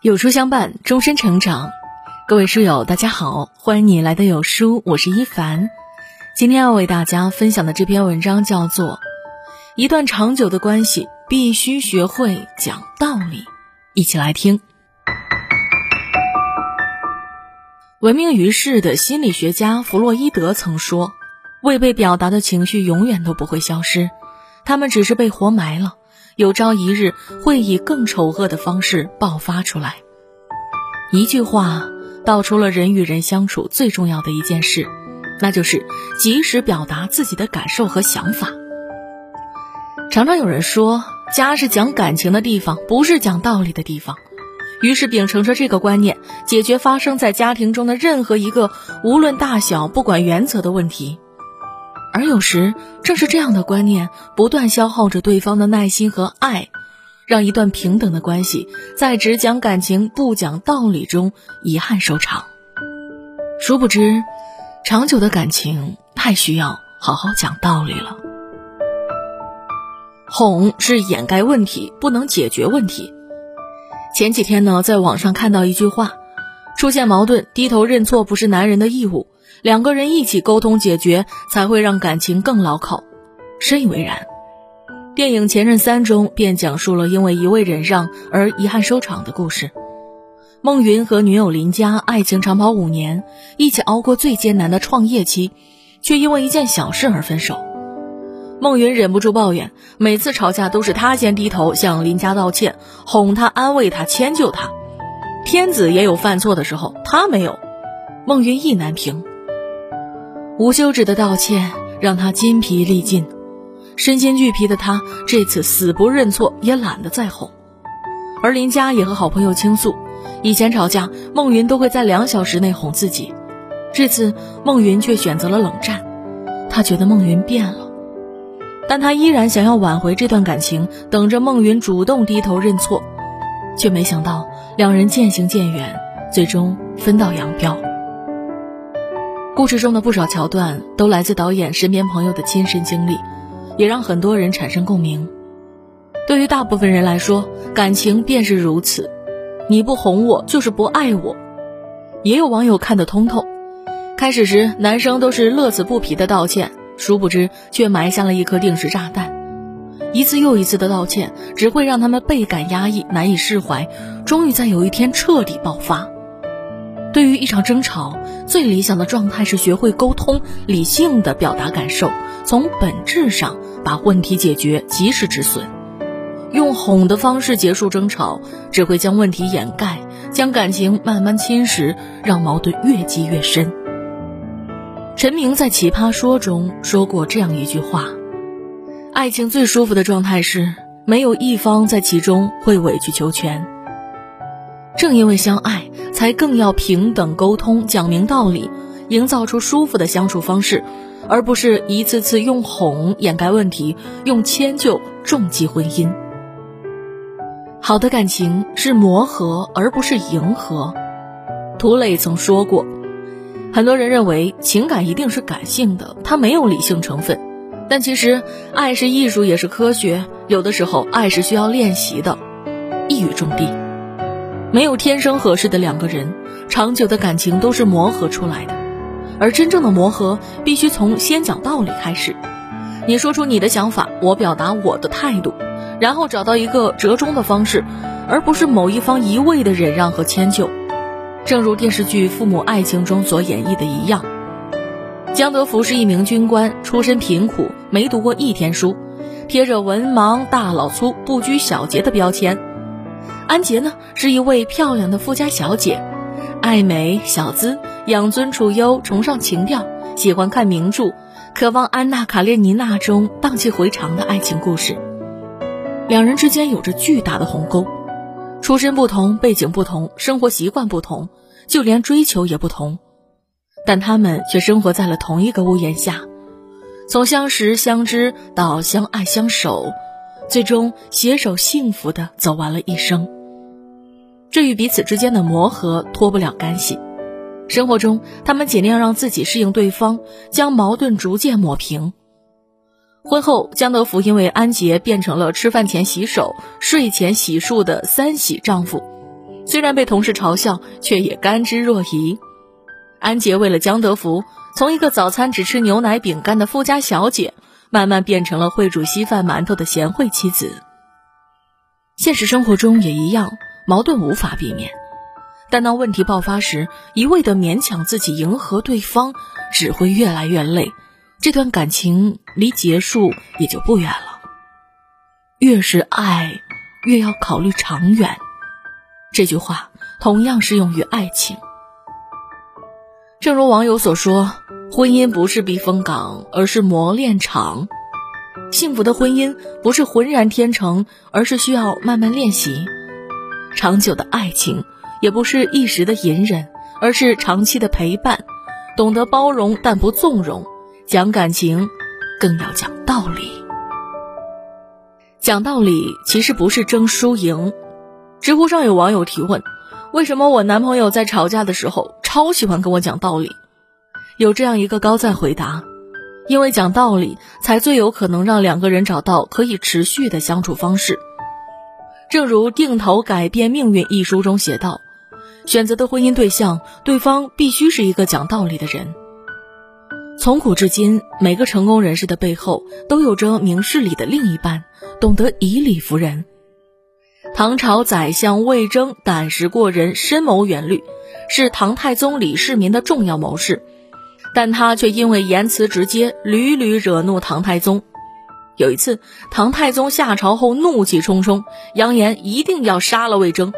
有书相伴，终身成长。各位书友，大家好，欢迎你来到有书，我是一凡。今天要为大家分享的这篇文章叫做《一段长久的关系必须学会讲道理》，一起来听。闻名于世的心理学家弗洛伊德曾说：“未被表达的情绪永远都不会消失，他们只是被活埋了。”有朝一日会以更丑恶的方式爆发出来。一句话道出了人与人相处最重要的一件事，那就是及时表达自己的感受和想法。常常有人说，家是讲感情的地方，不是讲道理的地方。于是秉承着这个观念，解决发生在家庭中的任何一个无论大小、不管原则的问题。而有时，正是这样的观念不断消耗着对方的耐心和爱，让一段平等的关系在只讲感情不讲道理中遗憾收场。殊不知，长久的感情太需要好好讲道理了。哄是掩盖问题，不能解决问题。前几天呢，在网上看到一句话：出现矛盾，低头认错不是男人的义务。两个人一起沟通解决，才会让感情更牢靠。深以为然。电影《前任三》中便讲述了因为一味忍让而遗憾收场的故事。孟云和女友林佳爱情长跑五年，一起熬过最艰难的创业期，却因为一件小事而分手。孟云忍不住抱怨，每次吵架都是他先低头向林佳道歉，哄她、安慰她、迁就她。天子也有犯错的时候，他没有。孟云意难平。无休止的道歉让他筋疲力尽，身心俱疲的他这次死不认错，也懒得再哄。而林佳也和好朋友倾诉，以前吵架，孟云都会在两小时内哄自己，这次孟云却选择了冷战。他觉得孟云变了，但他依然想要挽回这段感情，等着孟云主动低头认错，却没想到两人渐行渐远，最终分道扬镳。故事中的不少桥段都来自导演身边朋友的亲身经历，也让很多人产生共鸣。对于大部分人来说，感情便是如此，你不哄我就是不爱我。也有网友看得通透，开始时男生都是乐此不疲的道歉，殊不知却埋下了一颗定时炸弹。一次又一次的道歉，只会让他们倍感压抑、难以释怀，终于在有一天彻底爆发。对于一场争吵，最理想的状态是学会沟通，理性的表达感受，从本质上把问题解决，及时止损。用哄的方式结束争吵，只会将问题掩盖，将感情慢慢侵蚀，让矛盾越积越深。陈明在《奇葩说》中说过这样一句话：“爱情最舒服的状态是，没有一方在其中会委曲求全。”正因为相爱，才更要平等沟通，讲明道理，营造出舒服的相处方式，而不是一次次用哄掩盖问题，用迁就重击婚姻。好的感情是磨合，而不是迎合。涂磊曾说过，很多人认为情感一定是感性的，它没有理性成分，但其实爱是艺术，也是科学。有的时候，爱是需要练习的，一语中的。没有天生合适的两个人，长久的感情都是磨合出来的，而真正的磨合必须从先讲道理开始。你说出你的想法，我表达我的态度，然后找到一个折中的方式，而不是某一方一味的忍让和迁就。正如电视剧《父母爱情》中所演绎的一样，江德福是一名军官，出身贫苦，没读过一天书，贴着文盲、大老粗、不拘小节的标签。安杰呢，是一位漂亮的富家小姐，爱美、小资、养尊处优、崇尚情调，喜欢看名著，渴望《安娜·卡列尼娜》中荡气回肠的爱情故事。两人之间有着巨大的鸿沟，出身不同，背景不同，生活习惯不同，就连追求也不同，但他们却生活在了同一个屋檐下，从相识相知到相爱相守，最终携手幸福的走完了一生。这与彼此之间的磨合脱不了干系。生活中，他们尽量让自己适应对方，将矛盾逐渐抹平。婚后，江德福因为安杰变成了吃饭前洗手、睡前洗漱的三喜丈夫，虽然被同事嘲笑，却也甘之若饴。安杰为了江德福，从一个早餐只吃牛奶饼干的富家小姐，慢慢变成了会煮稀饭馒头的贤惠妻子。现实生活中也一样，矛盾无法避免，但当问题爆发时，一味的勉强自己迎合对方，只会越来越累，这段感情离结束也就不远了。越是爱，越要考虑长远。这句话同样适用于爱情。正如网友所说，婚姻不是避风港，而是磨练场。幸福的婚姻不是浑然天成，而是需要慢慢练习。长久的爱情也不是一时的隐忍，而是长期的陪伴。懂得包容但不纵容，讲感情，更要讲道理。讲道理其实不是争输赢。知乎上有网友提问：“为什么我男朋友在吵架的时候超喜欢跟我讲道理？”有这样一个高赞回答：“因为讲道理才最有可能让两个人找到可以持续的相处方式。”正如《定投改变命运》一书中写道：“选择的婚姻对象，对方必须是一个讲道理的人。”从古至今，每个成功人士的背后都有着明事理的另一半，懂得以理服人。唐朝宰相魏征胆识过人，深谋远虑，是唐太宗李世民的重要谋士，但他却因为言辞直接，屡屡惹怒唐太宗。有一次，唐太宗下朝后怒气冲冲，扬言一定要杀了魏征，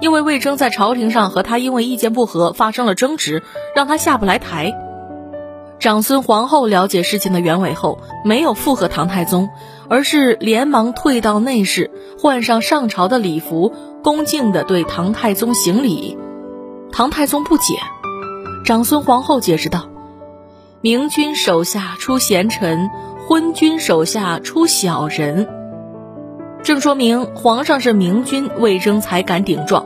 因为魏征。在朝廷上和他因为意见不合发生了争执，让他下不来台。长孙皇后了解事情的原委后，没有附和唐太宗。而是连忙退到内室，换上上朝的礼服，恭敬地对唐太宗行礼。唐太宗不解，长孙皇后解释道：“明君手下出贤臣，昏君手下出小人。”正说明皇上是明君，魏征才敢顶撞，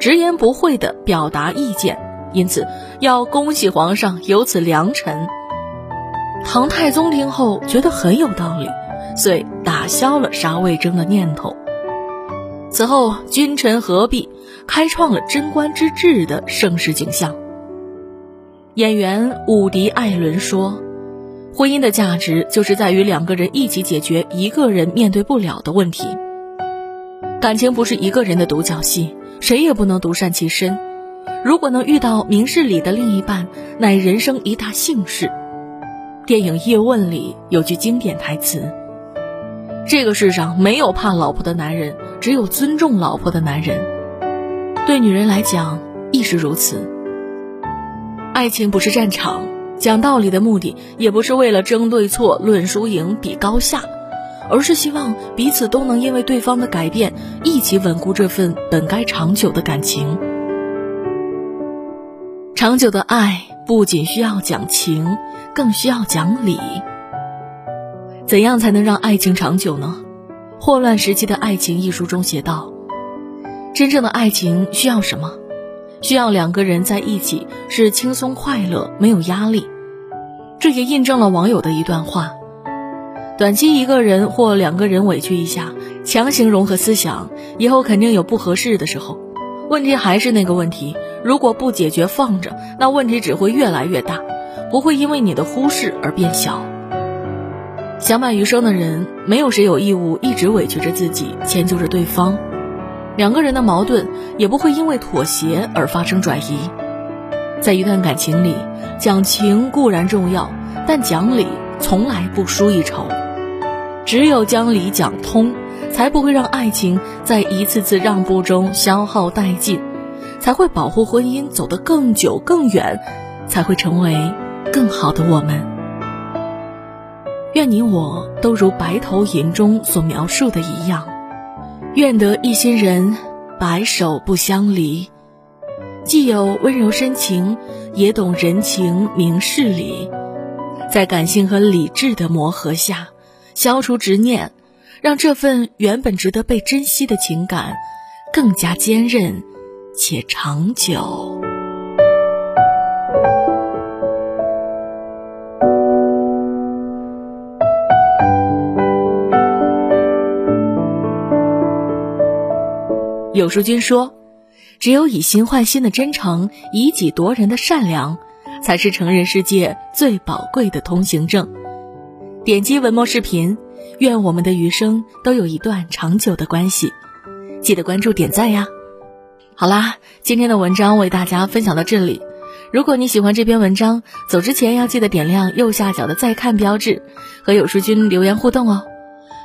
直言不讳地表达意见，因此要恭喜皇上有此良臣。唐太宗听后觉得很有道理。遂打消了杀魏征的念头。此后，君臣合璧，开创了贞观之治的盛世景象。演员伍迪·艾伦说：“婚姻的价值就是在于两个人一起解决一个人面对不了的问题。感情不是一个人的独角戏，谁也不能独善其身。如果能遇到明事理的另一半，乃人生一大幸事。”电影《叶问》里有句经典台词。这个世上没有怕老婆的男人，只有尊重老婆的男人。对女人来讲亦是如此。爱情不是战场，讲道理的目的也不是为了争对错、论输赢、比高下，而是希望彼此都能因为对方的改变，一起稳固这份本该长久的感情。长久的爱不仅需要讲情，更需要讲理。怎样才能让爱情长久呢？《霍乱时期的爱情》一书中写道：“真正的爱情需要什么？需要两个人在一起是轻松快乐，没有压力。”这也印证了网友的一段话：“短期一个人或两个人委屈一下，强行融合思想，以后肯定有不合适的时候。问题还是那个问题，如果不解决放着，那问题只会越来越大，不会因为你的忽视而变小。”相伴余生的人，没有谁有义务一直委屈着自己，迁就着对方。两个人的矛盾也不会因为妥协而发生转移。在一段感情里，讲情固然重要，但讲理从来不输一筹。只有将理讲通，才不会让爱情在一次次让步中消耗殆尽，才会保护婚姻走得更久更远，才会成为更好的我们。愿你我都如《白头吟》中所描述的一样，愿得一心人，白首不相离。既有温柔深情，也懂人情明事理，在感性和理智的磨合下，消除执念，让这份原本值得被珍惜的情感，更加坚韧且长久。有书君说：“只有以心换心的真诚，以己夺人的善良，才是成人世界最宝贵的通行证。点击文末视频，愿我们的余生都有一段长久的关系。记得关注点赞呀！好啦，今天的文章为大家分享到这里。如果你喜欢这篇文章，走之前要记得点亮右下角的再看标志，和有书君留言互动哦。